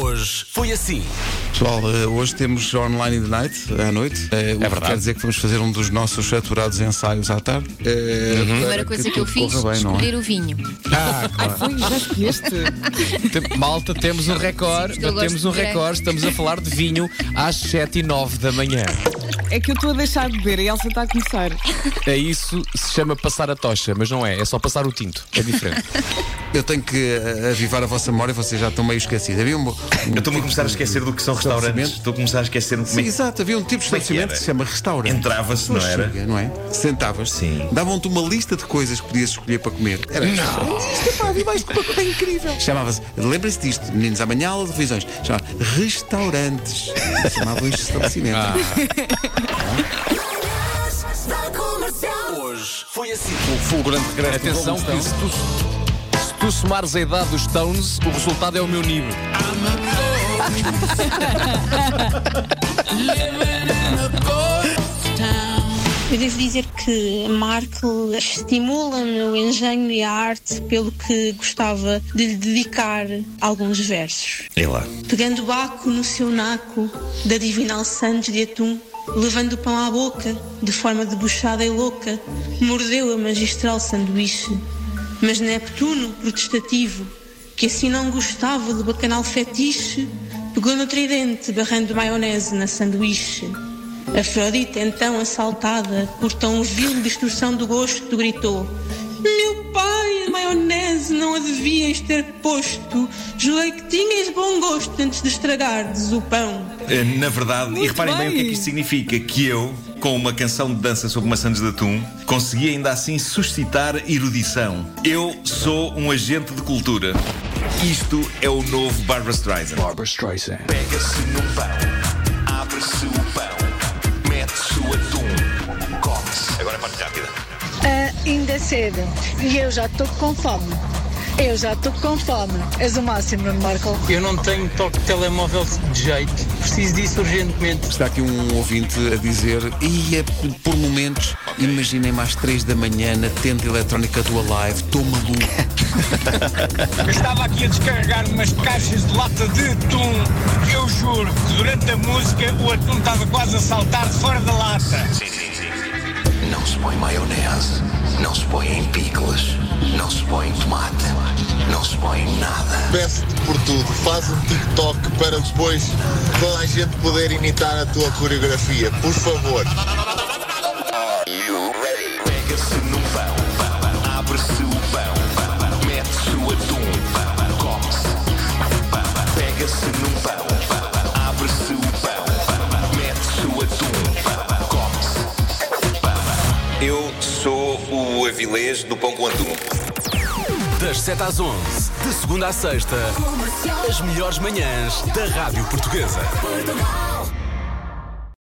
Hoje foi assim. Pessoal, eh, hoje temos Online in the Night, à noite. É verdade. Quer dizer que vamos fazer um dos nossos saturados ensaios à tarde. Eh, A primeira coisa que eu fiz, corra bem, não é? escolher o vinho. Ah, claro. Foi, já escolheste? Tem- Malta, temos um recorde. Sim, porque eu Temos um de branco. recorde. Estamos a falar de vinho às 7 e 9 da manhã. É que eu estou a deixar de beber e a Elsa está a começar. É isso se chama passar a tocha, mas não é, é só passar o tinto. É diferente. Eu tenho que eh, avivar a vossa memória, vocês já estão meio esquecidos. Havia um, um Eu estou-me a começar a esquecer do que são restaurantes. Estou a começar a esquecer-me como Sim, é que exato, havia um tipo de é que estabelecimento era? que se chama restaurante. Entrava-se, não era? chega, não é? Sentavas, Sim. davam-te uma lista de coisas que podias escolher para comer. Era não. Isto é pá, mais que uma coisa incrível. Chamava-se, lembrem-se disto, meninos, amanhã aula de revisões. Chamava restaurantes. Chamavam isto de estabelecimento. Hoje foi assim. O fulgurante regresso do Atenção, Rolling que se tu, tu somares a idade dos Stones, o resultado é o meu nível. Eu devo dizer que Marco estimula-me o engenho e a arte pelo que gostava de lhe dedicar alguns versos. É lá. Pegando o baco no seu naco da divinal Santos de atum, levando o pão à boca, de forma debochada e louca, mordeu a magistral sanduíche. Mas Neptuno, protestativo, que assim não gostava do bacanal fetiche, pegou no tridente, barrando maionese na sanduíche. Afrodite, então assaltada por tão vil destruição do gosto, gritou: Meu pai, a maionese não a devias ter posto. Julguei que tinhas bom gosto antes de estragardes o pão. Eh, Na verdade, e Muito reparem bem. o que é bem. que isto significa: que eu, com uma canção de dança sobre maçãs de atum, consegui ainda assim suscitar erudição. Eu sou um agente de cultura. Isto é o novo Barbara Streisand. Pega-se num pão, abre-se o pão, mete-se o atum, come-se. Agora é parte rápida. Ah, ainda é cedo e eu já estou com fome. Eu já estou com fome. És o máximo, Nuno Marco. Eu não tenho toque de telemóvel de jeito. Preciso disso urgentemente. Está aqui um ouvinte a dizer e é por momentos imaginem-me às 3 da manhã na tenda eletrónica do Alive, estou maluco. Eu estava aqui a descarregar umas caixas de lata de atum. Eu juro que durante a música o atum estava quase a saltar de fora da lata. Sim, sim, sim. Não se põe maionese, não se põe em picles, não se põe tomate, põe nada. Peço-te por tudo, faz um TikTok para depois toda a gente poder imitar a tua coreografia, por favor. Pega-se num pão, abre-se o pão, mete-se o atum, come-se. Pega-se num pão, abre-se o pão, mete-se o atum, come-se. Eu sou o avilés do pão com atum. Das 7 às 11, de segunda à sexta, as melhores manhãs da Rádio Portuguesa.